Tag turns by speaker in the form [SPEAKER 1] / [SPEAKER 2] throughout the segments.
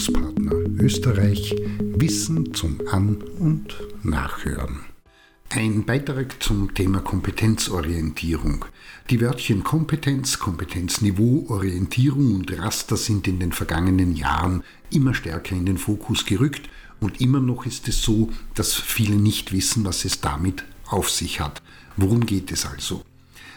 [SPEAKER 1] Bildungspartner Österreich Wissen zum An- und Nachhören. Ein Beitrag zum Thema Kompetenzorientierung. Die Wörtchen Kompetenz, Kompetenzniveau, Orientierung und Raster sind in den vergangenen Jahren immer stärker in den Fokus gerückt und immer noch ist es so, dass viele nicht wissen, was es damit auf sich hat. Worum geht es also?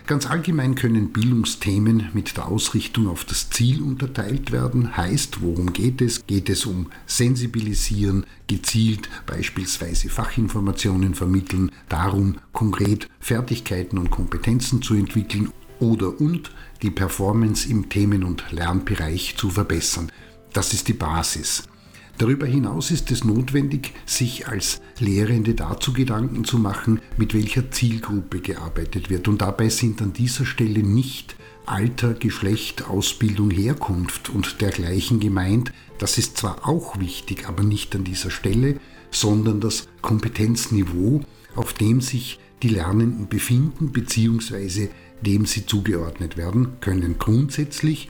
[SPEAKER 1] Ganz allgemein können Bildungsthemen mit der Ausrichtung auf das Ziel unterteilt werden. Heißt, worum geht es? Geht es um Sensibilisieren, gezielt beispielsweise Fachinformationen vermitteln, darum konkret Fertigkeiten und Kompetenzen zu entwickeln oder und die Performance im Themen- und Lernbereich zu verbessern. Das ist die Basis. Darüber hinaus ist es notwendig, sich als Lehrende dazu Gedanken zu machen, mit welcher Zielgruppe gearbeitet wird. Und dabei sind an dieser Stelle nicht Alter, Geschlecht, Ausbildung, Herkunft und dergleichen gemeint. Das ist zwar auch wichtig, aber nicht an dieser Stelle, sondern das Kompetenzniveau, auf dem sich die Lernenden befinden bzw. dem sie zugeordnet werden können. Grundsätzlich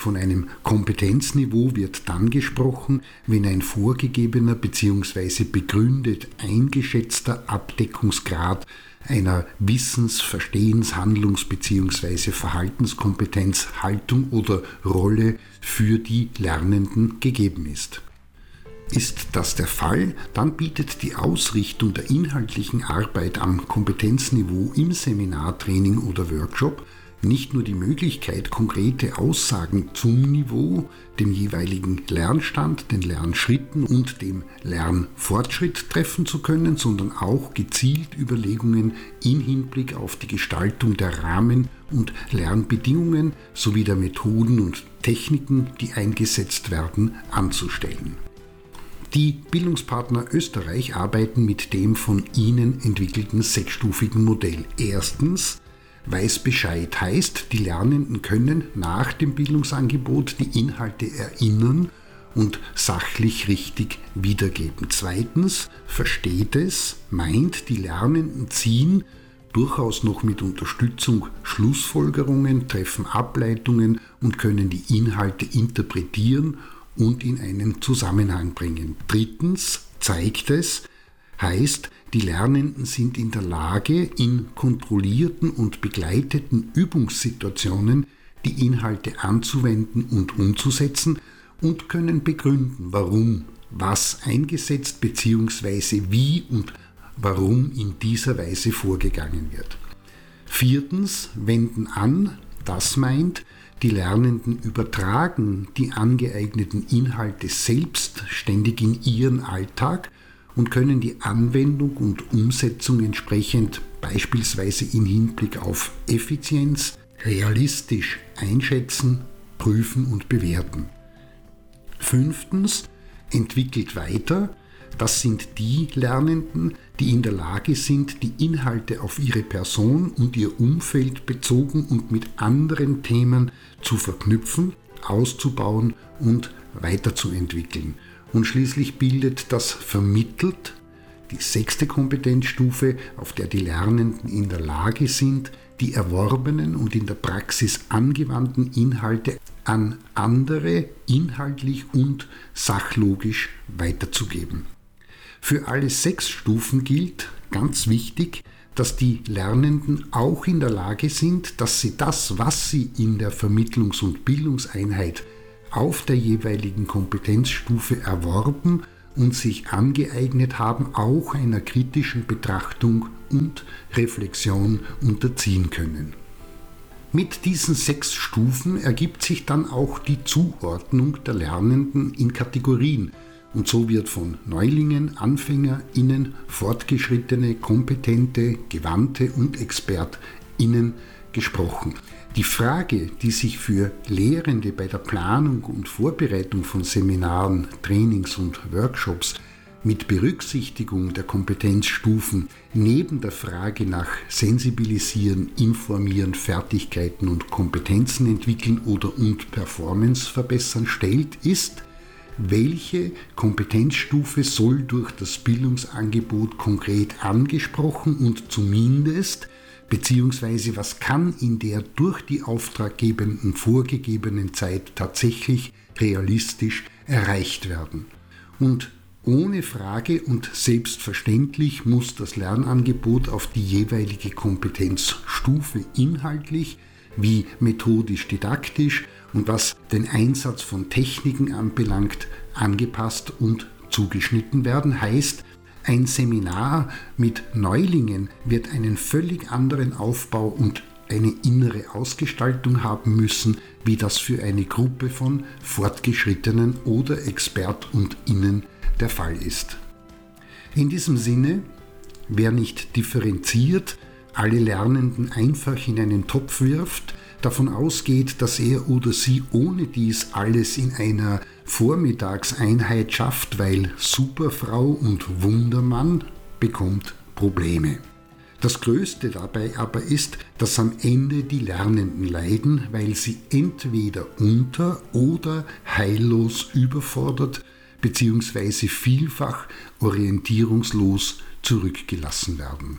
[SPEAKER 1] von einem Kompetenzniveau wird dann gesprochen, wenn ein vorgegebener bzw. begründet eingeschätzter Abdeckungsgrad einer Wissens-, Verstehens-, Handlungs- bzw. Verhaltenskompetenz, Haltung oder Rolle für die Lernenden gegeben ist. Ist das der Fall, dann bietet die Ausrichtung der inhaltlichen Arbeit am Kompetenzniveau im Seminartraining oder Workshop nicht nur die Möglichkeit, konkrete Aussagen zum Niveau, dem jeweiligen Lernstand, den Lernschritten und dem Lernfortschritt treffen zu können, sondern auch gezielt Überlegungen in Hinblick auf die Gestaltung der Rahmen und Lernbedingungen sowie der Methoden und Techniken, die eingesetzt werden, anzustellen. Die Bildungspartner Österreich arbeiten mit dem von ihnen entwickelten sechsstufigen Modell. Erstens weiß Bescheid heißt, die Lernenden können nach dem Bildungsangebot die Inhalte erinnern und sachlich richtig wiedergeben. Zweitens versteht es, meint, die Lernenden ziehen durchaus noch mit Unterstützung Schlussfolgerungen, treffen Ableitungen und können die Inhalte interpretieren und in einen Zusammenhang bringen. Drittens zeigt es, heißt, die Lernenden sind in der Lage, in kontrollierten und begleiteten Übungssituationen die Inhalte anzuwenden und umzusetzen und können begründen, warum was eingesetzt bzw. wie und warum in dieser Weise vorgegangen wird. Viertens wenden an, das meint, die Lernenden übertragen die angeeigneten Inhalte selbstständig in ihren Alltag und können die Anwendung und Umsetzung entsprechend beispielsweise im Hinblick auf Effizienz realistisch einschätzen, prüfen und bewerten. Fünftens, entwickelt weiter, das sind die Lernenden, die in der Lage sind, die Inhalte auf ihre Person und ihr Umfeld bezogen und mit anderen Themen zu verknüpfen, auszubauen und weiterzuentwickeln. Und schließlich bildet das vermittelt die sechste Kompetenzstufe, auf der die Lernenden in der Lage sind, die erworbenen und in der Praxis angewandten Inhalte an andere inhaltlich und sachlogisch weiterzugeben. Für alle sechs Stufen gilt, ganz wichtig, dass die Lernenden auch in der Lage sind, dass sie das, was sie in der Vermittlungs- und Bildungseinheit auf der jeweiligen Kompetenzstufe erworben und sich angeeignet haben, auch einer kritischen Betrachtung und Reflexion unterziehen können. Mit diesen sechs Stufen ergibt sich dann auch die Zuordnung der Lernenden in Kategorien und so wird von Neulingen, AnfängerInnen, Fortgeschrittene, Kompetente, Gewandte und ExpertInnen gesprochen. Die Frage, die sich für Lehrende bei der Planung und Vorbereitung von Seminaren, Trainings und Workshops mit Berücksichtigung der Kompetenzstufen neben der Frage nach Sensibilisieren, Informieren, Fertigkeiten und Kompetenzen entwickeln oder und Performance verbessern stellt, ist, welche Kompetenzstufe soll durch das Bildungsangebot konkret angesprochen und zumindest beziehungsweise was kann in der durch die Auftraggebenden vorgegebenen Zeit tatsächlich realistisch erreicht werden. Und ohne Frage und selbstverständlich muss das Lernangebot auf die jeweilige Kompetenzstufe inhaltlich wie methodisch didaktisch und was den Einsatz von Techniken anbelangt angepasst und zugeschnitten werden. Heißt, ein Seminar mit Neulingen wird einen völlig anderen Aufbau und eine innere Ausgestaltung haben müssen, wie das für eine Gruppe von Fortgeschrittenen oder Expert und Innen der Fall ist. In diesem Sinne, wer nicht differenziert alle Lernenden einfach in einen Topf wirft, davon ausgeht, dass er oder sie ohne dies alles in einer Vormittagseinheit schafft, weil Superfrau und Wundermann bekommt Probleme. Das Größte dabei aber ist, dass am Ende die Lernenden leiden, weil sie entweder unter oder heillos überfordert bzw. vielfach orientierungslos zurückgelassen werden.